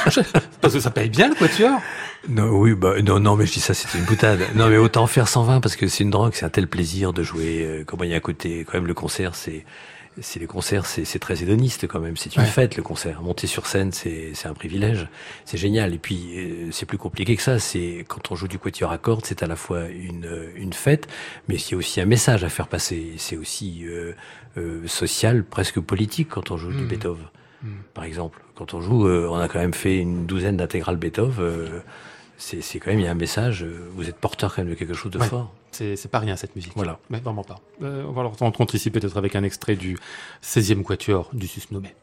parce que ça paye bien le quatuor. Non, oui, bah, non, non, mais je dis ça, c'était une boutade. non, mais autant en faire 120 parce que c'est une drogue, c'est un tel plaisir de jouer. Euh, comment il y a à côté, quand même, le concert, c'est, c'est les concerts, c'est très hédoniste quand même. C'est une fête le concert. Monter sur scène, c'est un privilège. C'est génial. Et puis euh, c'est plus compliqué que ça. C'est quand on joue du quatuor à cordes, c'est à la fois une une fête, mais il y a aussi un message à faire passer. C'est aussi euh, euh, social, presque politique quand on joue du mmh. Beethoven. Mmh. Par exemple, quand on joue, euh, on a quand même fait une douzaine d'intégrales Beethoven. Euh, c'est quand même il y a un message. Vous êtes porteur quand même de quelque chose de fort. C'est pas rien cette musique. Voilà. Mais vraiment pas. Euh, on va leur rencontrer ici peut-être avec un extrait du 16e quatuor du Susnommé.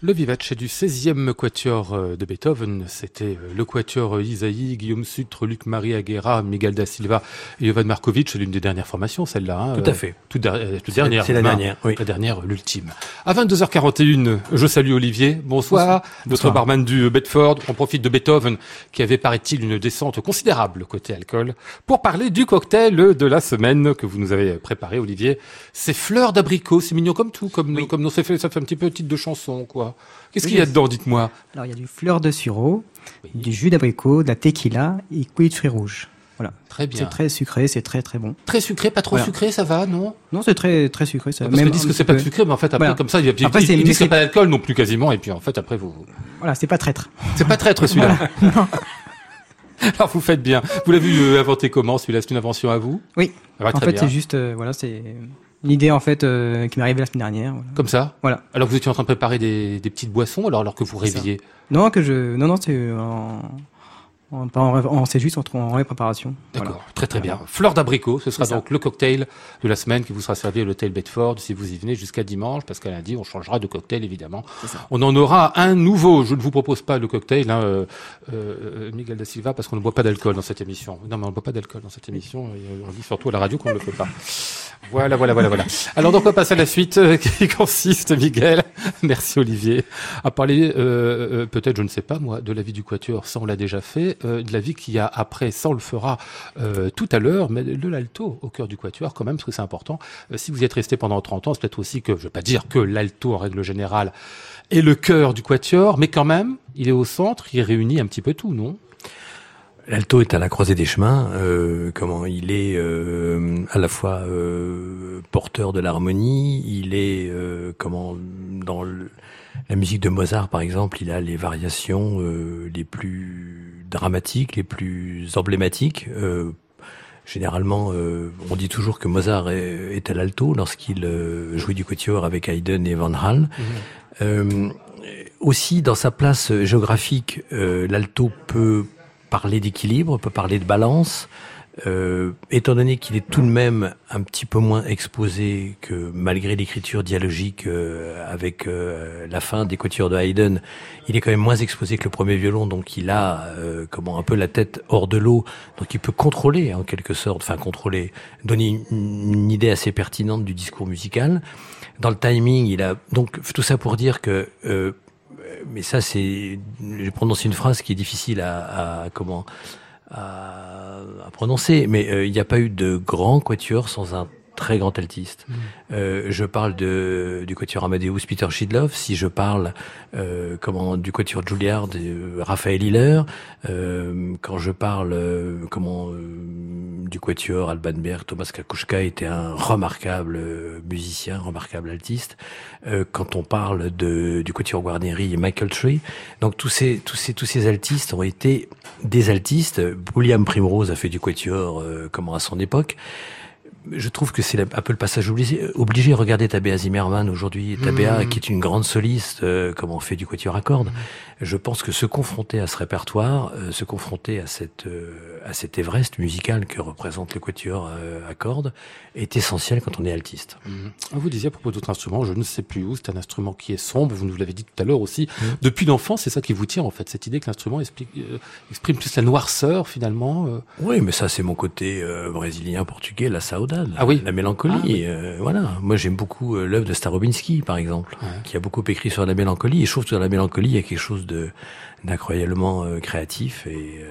Le vivace du 16e quatuor euh, de Beethoven, c'était euh, le quatuor Isaïe, Guillaume Sutre, Luc Marie Aguera, Miguel da Silva et Jovan Markovic, l'une des dernières formations, celle-là. Hein, Tout à fait. Toute, dernière. C'est la dernière, oui. La dernière, l'ultime. À 22h41, je salue Olivier. Bonsoir. Notre barman du Bedford. On profite de Beethoven, qui avait, paraît-il, une descente considérable côté alcool, pour parler du cocktail de la semaine que vous nous avez préparé, Olivier. C'est fleurs d'abricot, c'est mignon comme tout, comme, comme nos, ça fait, ça fait un petit peu titre de chanson, quoi. Qu'est-ce qu'il y a dedans, dites-moi Alors, il y a du fleur de sureau, du jus d'abricot, de la tequila et coulis de fruits rouges. Voilà. Très bien. C'est très sucré, c'est très très bon. Très sucré, pas trop sucré, ça va, non Non, c'est très très sucré. Ça. Parce qu'ils disent que c'est pas sucré, mais en fait après comme ça, il y a après, ils, disent que c'est pas d'alcool non plus quasiment, et puis en fait après vous. Voilà, c'est pas traître. C'est pas traître celui-là. Alors vous faites bien. Vous l'avez vu euh, inventer comment celui-là? C'est une invention à vous? Oui. Ah, en fait, c'est juste euh, voilà, c'est une idée en fait euh, qui m'est arrivée la semaine dernière. Comme ça Voilà. Alors vous étiez en train de préparer des, des petites boissons alors, alors que vous réveillez Non, que je non non c'est en, on, on, c'est juste en, en préparation. D'accord, très très bien. Fleur d'abricot, ce sera donc le cocktail de la semaine qui vous sera servi à l'hôtel Bedford si vous y venez jusqu'à dimanche, parce qu'à lundi on changera de cocktail évidemment. On en aura un nouveau. Je ne vous propose pas le cocktail, hein, euh, euh, Miguel da Silva, parce qu'on ne boit pas d'alcool dans cette émission. Non, mais on ne boit pas d'alcool dans cette émission. on dit surtout à la radio qu'on ne le fait pas. Voilà, voilà, voilà, voilà. Alors donc on va passer à la suite euh, qui consiste, Miguel, merci Olivier, à parler euh, euh, peut-être, je ne sais pas moi, de la vie du quatuor, ça on l'a déjà fait, de la vie qu'il y a après, ça on le fera tout à l'heure, mais de l'alto au cœur du quatuor quand même, parce que c'est important. Si vous y êtes resté pendant 30 ans, c'est peut-être aussi que, je ne vais pas dire que l'alto en règle générale est le cœur du quatuor, mais quand même, il est au centre, il réunit un petit peu tout, non? L'alto est à la croisée des chemins. Euh, comment il est euh, à la fois euh, porteur de l'harmonie, il est euh, comment dans le, la musique de Mozart par exemple, il a les variations euh, les plus dramatiques, les plus emblématiques. Euh, généralement, on dit toujours que Mozart est, est à l'alto lorsqu'il jouait du quatuor avec Haydn et Van Hal. Mmh. aussi, dans sa place géographique, l'alto peut parler d'équilibre, peut parler de balance. Euh, étant donné qu'il est tout de même un petit peu moins exposé que malgré l'écriture dialogique euh, avec euh, la fin des quatuors de Haydn, il est quand même moins exposé que le premier violon, donc il a euh, comment un peu la tête hors de l'eau, donc il peut contrôler en quelque sorte, enfin contrôler, donner une, une, idée assez pertinente du discours musical. Dans le timing, il a donc tout ça pour dire que euh, mais ça, c'est, j'ai prononcé une phrase qui est difficile à, à comment, à, à, prononcer, mais euh, il n'y a pas eu de grand quatuor sans un très grand altiste. Mmh. Euh, je parle de, du quatuor Amadeus Peter Schidloff, si je parle euh, comment du quatuor Juilliard de Raphaël Hiller, euh, quand je parle euh, comment euh, du quatuor Alban Berg, Thomas Kakushka était un remarquable musicien, remarquable altiste. quand on parle de, du quatuor Guarneri et Michael Tree, donc tous ces tous ces tous ces altistes ont été des altistes. William Primrose a fait du quatuor comment à son époque je trouve que c'est un peu le passage obligé. obligé. Regardez Tabea Zimmerman aujourd'hui, Tabea mmh. qui est une grande soliste, euh, comme on fait du quatuor à cordes. Mmh. Je pense que se confronter à ce répertoire, euh, se confronter à cette euh, à cet Everest musical que représente le quatuor euh, à cordes, est essentiel quand on est altiste. Mmh. Vous disiez à propos d'autres instruments, je ne sais plus où, c'est un instrument qui est sombre. Vous nous l'avez dit tout à l'heure aussi. Depuis l'enfance, c'est ça qui vous tient en fait, cette idée que l'instrument exprime plus la noirceur finalement. Oui, mais ça c'est mon côté brésilien, portugais, la saudade. Ah oui. La mélancolie. Ah, oui. euh, voilà. Moi, j'aime beaucoup euh, l'œuvre de Starobinski, par exemple, ouais. qui a beaucoup écrit sur la mélancolie. Et je trouve que dans la mélancolie, il y a quelque chose de d'incroyablement euh, créatif et,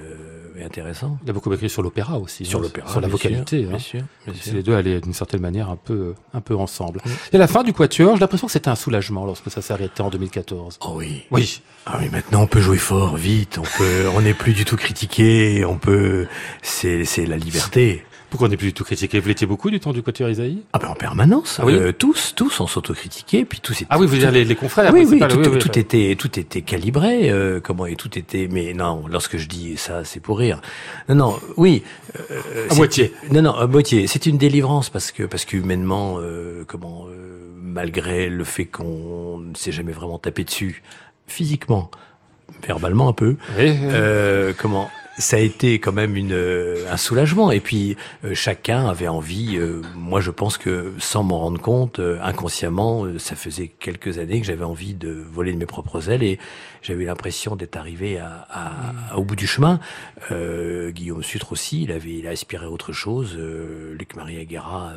et, intéressant. Il a beaucoup écrit sur l'opéra aussi. Sur hein, l'opéra. Sur la vocalité. Sûr, hein. bien sûr. Bien sûr. Les deux allaient d'une certaine manière un peu, un peu ensemble. Mmh. Et à la fin du Quatuor, j'ai l'impression que c'était un soulagement lorsque ça s'est arrêté en 2014. Oh oui. Oui. Ah oui, maintenant on peut jouer fort, vite, on peut, on n'est plus du tout critiqué, on peut, c'est, c'est la liberté. Pourquoi on n'est plus du tout critiqué Vous l'étiez beaucoup du temps du Quatuor Isaïe? Ah ben en permanence. Ah oui euh, tous, tous on s'autocritiquait, puis tous. Ah oui, vous dire les, les confrères. Oui, oui, tout, oui, oui, tout était, tout était calibré. Euh, comment et tout était. Mais non, lorsque je dis ça, c'est pour rire. Non, non, oui. Euh, à moitié. Non, non, à moitié. C'est une délivrance parce que parce qu'humainement, euh, comment, malgré le fait qu'on ne s'est jamais vraiment tapé dessus physiquement, verbalement un peu, oui, comment ça a été quand même une, un soulagement. Et puis chacun avait envie. moi, je pense que sans m'en rendre compte, inconsciemment, ça faisait quelques années que j'avais envie de voler de mes propres ailes et j'avais l'impression d'être arrivé à, à, au bout du chemin. Guillaume Sutre aussi, il avait, il a aspiré à autre chose. Luc Marie Aguera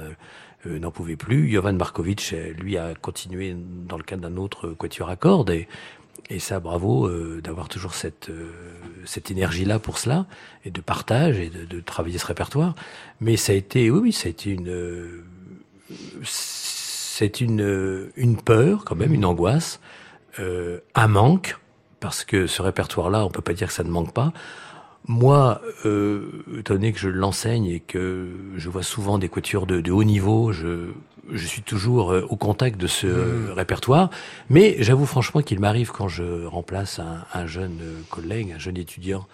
euh, n'en pouvait plus. Jovan Markovic, euh, lui, a continué dans le cadre d'un autre quatuor à cordes. Et, et ça, bravo euh, d'avoir toujours cette, cette énergie-là pour cela, et de partage, et de, de, travailler ce répertoire. Mais ça a été, oui, oui, ça a été une... c'est une, une peur, quand même, une angoisse, un manque, parce que ce répertoire-là, on peut pas dire que ça ne manque pas. Moi, euh, étant donné que je l'enseigne et que je vois souvent des quatuors de, de haut niveau, je, je, suis toujours euh, au contact de ce mmh. répertoire. Mais j'avoue franchement qu'il m'arrive quand je remplace un, un, jeune collègue, un jeune étudiant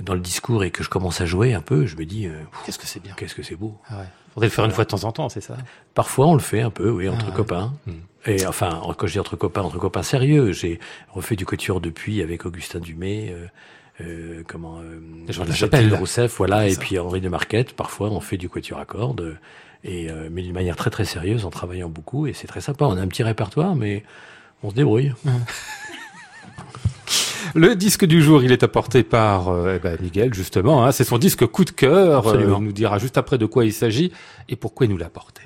dans le discours et que je commence à jouer un peu, je me dis euh, qu'est-ce que c'est bien, qu'est-ce que c'est beau. Ah ouais. Faudrait le faire une fois de temps en temps, c'est ça? Parfois, on le fait un peu, oui, entre ah copains. Mmh. Et enfin, quand je dis entre copains, entre copains sérieux, j'ai refait du quatuor depuis avec Augustin Dumay. Euh, euh, comment euh, Jean de la Chapelle, Rousseff, voilà, et puis Henri de Marquette. Parfois, on fait du quatuor à cordes, et euh, mais d'une manière très très sérieuse, en travaillant beaucoup, et c'est très sympa. On a un petit répertoire, mais on se débrouille. Le disque du jour, il est apporté par euh, eh ben, Miguel, justement. Hein, c'est son disque coup de cœur. Euh, il nous dira juste après de quoi il s'agit et pourquoi il nous l'a apporté.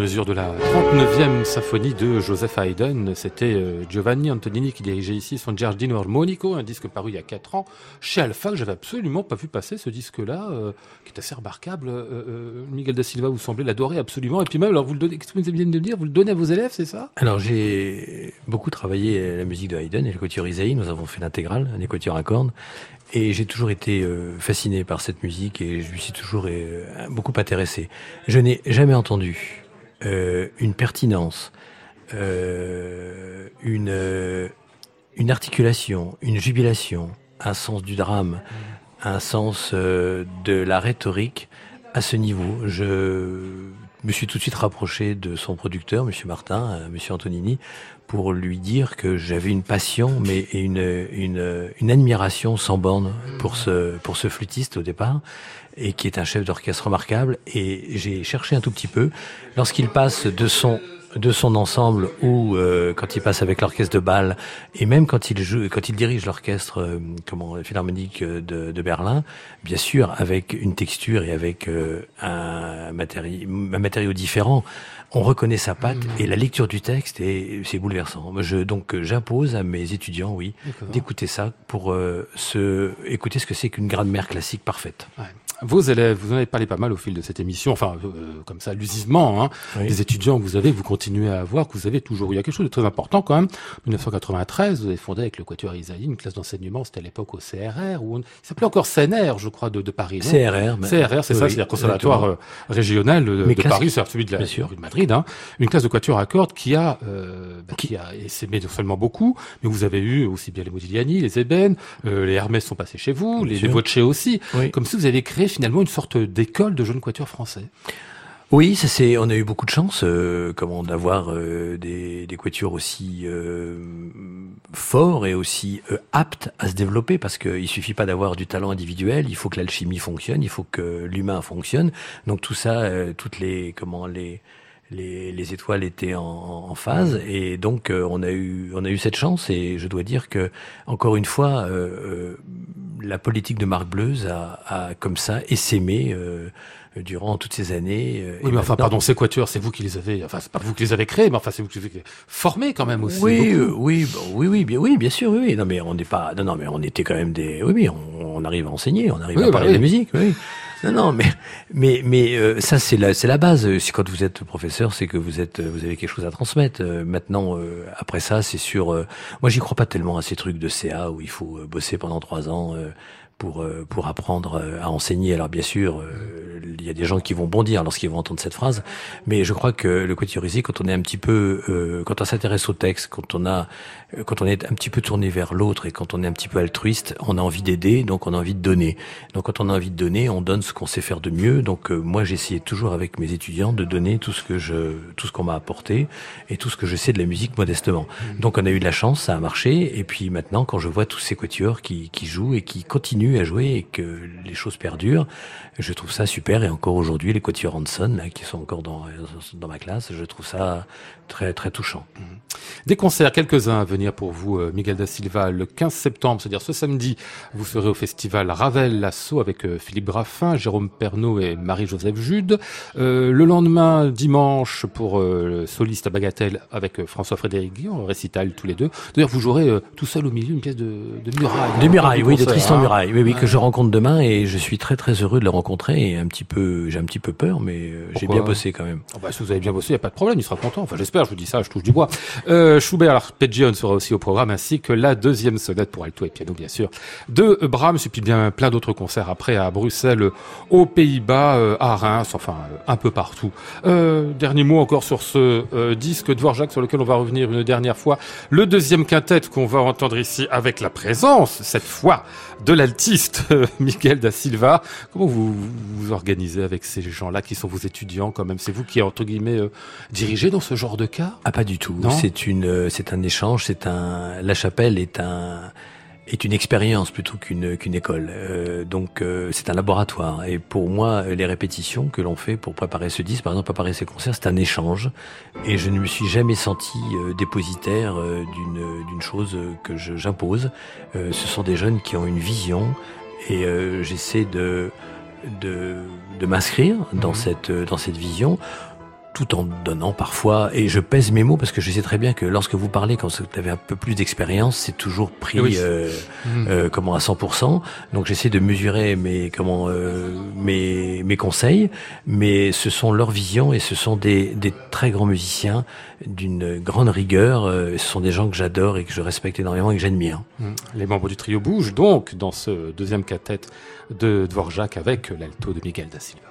Mesure de la 39e symphonie de Joseph Haydn. C'était euh, Giovanni Antonini qui dirigeait ici son Giardino Armonico, un disque paru il y a 4 ans chez Alpha j'avais absolument pas vu passer ce disque-là, euh, qui est assez remarquable. Euh, Miguel da Silva, vous semblez l'adorer absolument. Et puis même, alors vous le donnez, qu'est-ce que vous venez de dire? Vous le donnez à vos élèves, c'est ça? Alors j'ai beaucoup travaillé la musique de Haydn et le quatuor Isaïe. Nous avons fait l'intégrale, un équateur à cordes. Et j'ai toujours été fasciné par cette musique et je lui suis toujours beaucoup intéressé. Je n'ai jamais entendu euh, une pertinence, euh, une, euh, une articulation, une jubilation, un sens du drame, un sens de la rhétorique à ce niveau. Je me suis tout de suite rapproché de son producteur, Monsieur Martin, Monsieur Antonini, pour lui dire que j'avais une passion, mais une, une, une admiration sans borne pour ce, pour ce flûtiste au départ, et qui est un chef d'orchestre remarquable. Et j'ai cherché un tout petit peu. Lorsqu'il passe de son de son ensemble ou euh, quand il passe avec l'orchestre de Bâle et même quand il joue quand il dirige l'orchestre euh, comment philharmonique de, de, Berlin bien sûr avec une texture et avec euh, un matériau un matériau différent on reconnaît sa patte et la lecture du texte est c'est bouleversant je donc j'impose à mes étudiants oui d'écouter ça pour se écouter ce que c'est qu'une grammaire classique parfaite ouais. Vos élèves, vous en avez parlé pas mal au fil de cette émission, enfin euh, comme ça, allusivement, hein, les étudiants que vous avez, vous continuez à avoir, que vous avez toujours. Il y a quelque chose de très important quand même. 1993, vous avez fondé avec le Quatuor Isaïe une classe d'enseignement, c'était à l'époque au CRR, où on... il s'appelait encore CNR, je crois, de, de Paris. Non CRR, CRR, c'est ça, c'est-à-dire Conservatoire euh, régional de, de Paris, c'est celui de la rue de Madrid. Hein. Une classe de Quatuor à cordes qui a, euh, bah, qui a essaimé non seulement beaucoup, mais vous avez eu aussi bien les Modigliani, les Ébènes, euh, les Hermès sont passés chez vous, les, les Voce aussi, comme si vous avez créé finalement une sorte d'école de jeunes quatuors français. Oui, ça c'est. On a eu beaucoup de chance, euh, comment d'avoir euh, des, des aussi euh, forts et aussi aptes à se développer, parce qu'il suffit pas d'avoir du talent individuel. Il faut que l'alchimie fonctionne, il faut que l'humain fonctionne. Donc tout ça, toutes les comment les les, les, étoiles étaient en, en phase et donc euh, on a eu on a eu cette chance et je dois dire que encore une fois euh, la politique de Marc Bleuze a, a comme ça essaimé euh, durant toutes ces années. oui, mais enfin, pardon, ces quatuors, c'est vous qui les avez, enfin, c'est pas vous qui les avez créés, mais enfin, c'est vous qui les avez formés quand même aussi. Oui, oui, oui, oui, bien, oui, bien sûr, oui, oui. Non, mais on n'est pas, non, non, mais on était quand même des, oui, oui, on, on arrive à enseigner, on arrive oui, à parler bah, oui. de musique, oui. Non, non, mais mais mais euh, ça c'est la c'est la base. Si quand vous êtes professeur, c'est que vous êtes vous avez quelque chose à transmettre. Euh, maintenant, euh, après ça, c'est sûr. moi, j'y crois pas tellement à ces trucs de CA où il faut bosser pendant trois ans pour pour apprendre à enseigner. Alors bien sûr, il y a des gens qui vont bondir lorsqu'ils vont entendre cette phrase, mais je crois que le quatuorisé, quand on est un petit peu, euh, quand on s'intéresse au texte, quand on a, quand on est un petit peu tourné vers l'autre et quand on est un petit peu altruiste, on a envie d'aider, donc on a envie de donner. Donc quand on a envie de donner, on donne ce qu'on sait faire de mieux. Donc euh, moi, j'essayais toujours avec mes étudiants de donner tout ce que je, tout ce qu'on m'a apporté et tout ce que je sais de la musique modestement. Donc on a eu de la chance, ça a marché. Et puis maintenant, quand je vois tous ces quatuors qui, qui jouent et qui continuent à jouer et que les choses perdurent, je trouve ça super. Et encore aujourd'hui, les quatuors Hanson, là, qui sont encore dans, dans ma classe, je trouve ça très, très touchant. Mmh. Des concerts, quelques-uns à venir pour vous, euh, Miguel da Silva. Le 15 septembre, c'est-à-dire ce samedi, vous serez au festival Ravel Lasso avec euh, Philippe Braffin, Jérôme Pernaud et Marie-Joseph Jude. Euh, le lendemain, dimanche, pour euh, le soliste à Bagatelle avec François-Frédéric Guillon, récital tous les deux. D'ailleurs, vous jouerez euh, tout seul au milieu une pièce de, de Muraille. De Muraille, oui, concert, de Tristan hein. Muraille, oui, oui, que je rencontre demain et je suis très très heureux de le rencontrer et un petit peu, j'ai un petit peu peur, mais j'ai bien bossé quand même. Oh bah, si vous avez bien bossé, il n'y a pas de problème, il sera content. Enfin, j'espère, je vous dis ça, je touche du bois. Euh, Schubert sera aussi au programme, ainsi que la deuxième sonate pour alto et piano, bien sûr, de Brahms, et puis bien plein d'autres concerts après à Bruxelles, aux Pays-Bas, euh, à Reims, enfin euh, un peu partout. Euh, dernier mot encore sur ce euh, disque Dvorak sur lequel on va revenir une dernière fois. Le deuxième quintet qu'on va entendre ici avec la présence, cette fois, de l'altiste Miguel da Silva. Comment vous vous organisez avec ces gens-là qui sont vos étudiants quand même? C'est vous qui, entre guillemets, dirigez dans ce genre de cas? Ah, pas du tout. C'est une, c'est un échange. C'est un. La chapelle est un est une expérience plutôt qu'une qu'une école. Euh, donc euh, c'est un laboratoire. Et pour moi, les répétitions que l'on fait pour préparer ce disque, par exemple préparer ces concerts, c'est un échange. Et je ne me suis jamais senti euh, dépositaire d'une d'une chose que j'impose. Ce sont des jeunes qui ont une vision et j'essaie de de, de m'inscrire dans mmh. cette dans cette vision tout en donnant parfois. Et je pèse mes mots parce que je sais très bien que lorsque vous parlez, quand vous avez un peu plus d'expérience, c'est toujours pris Oui. euh, Mhm. euh, comment à 100%. Donc j'essaie de mesurer mes comment euh, mes mes conseils, mais ce sont leurs visions et ce sont des des très grands musiciens d'une grande rigueur. Euh, ce sont des gens que j'adore et que je respecte énormément et que j'admire. Mm. Les membres du trio bougent donc dans ce deuxième quintet de Dvorak avec l'alto de Miguel da Silva.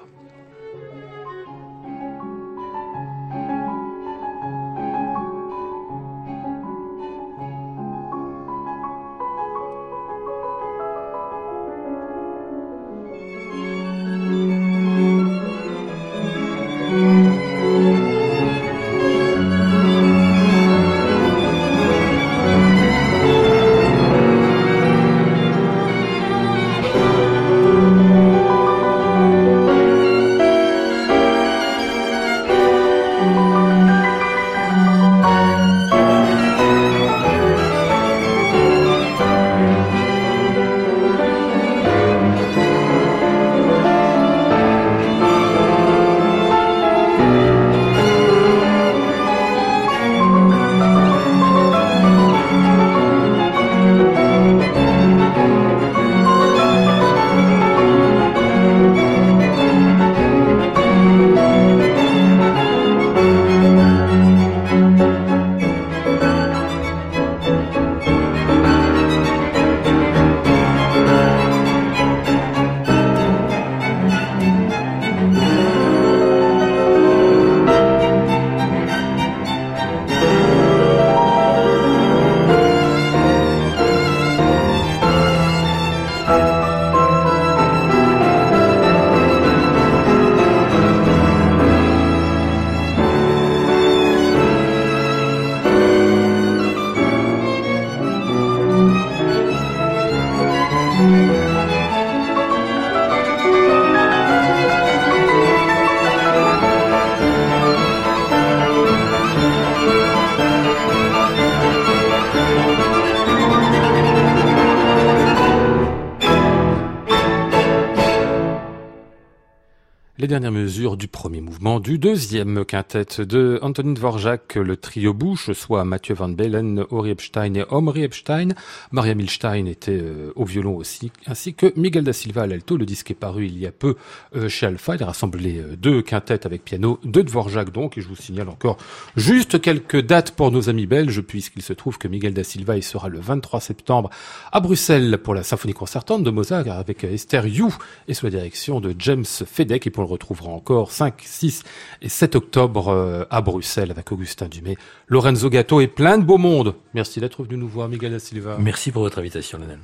Dernières mesures du premier mouvement du deuxième quintet de Antonin Dvorak, le trio bouche, soit Mathieu Van Bellen, Ori Epstein et Omri Epstein. Maria Milstein était euh, au violon aussi, ainsi que Miguel da Silva à l'alto. Le disque est paru il y a peu euh, chez Alpha. Il a rassemblé euh, deux quintettes avec piano de Dvorak donc. Et je vous signale encore juste quelques dates pour nos amis belges, puisqu'il se trouve que Miguel da Silva y sera le 23 septembre à Bruxelles pour la symphonie concertante de Mozart avec Esther You et sous la direction de James Fedek. Et pour le retrouvera encore 5, 6 et 7 octobre euh, à Bruxelles avec Augustin Dumay, Lorenzo Gatto et plein de beau monde. Merci d'être venu nous voir, Miguel da Silva. Merci pour votre invitation, Lionel.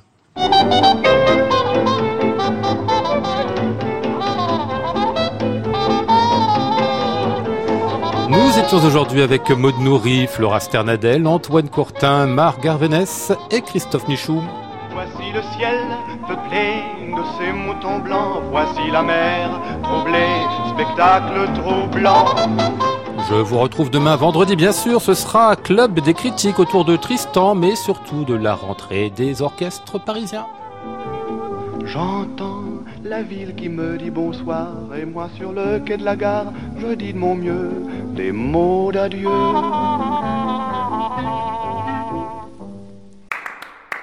Nous étions aujourd'hui avec Maud Nourri, Flora Sternadel, Antoine Courtin, Marc Garvenès et Christophe Michou. Voici le ciel peuplé de ces moutons blancs. Voici la mer troublée, spectacle troublant. Je vous retrouve demain vendredi, bien sûr. Ce sera Club des critiques autour de Tristan, mais surtout de la rentrée des orchestres parisiens. J'entends la ville qui me dit bonsoir et moi sur le quai de la gare, je dis de mon mieux des mots d'adieu.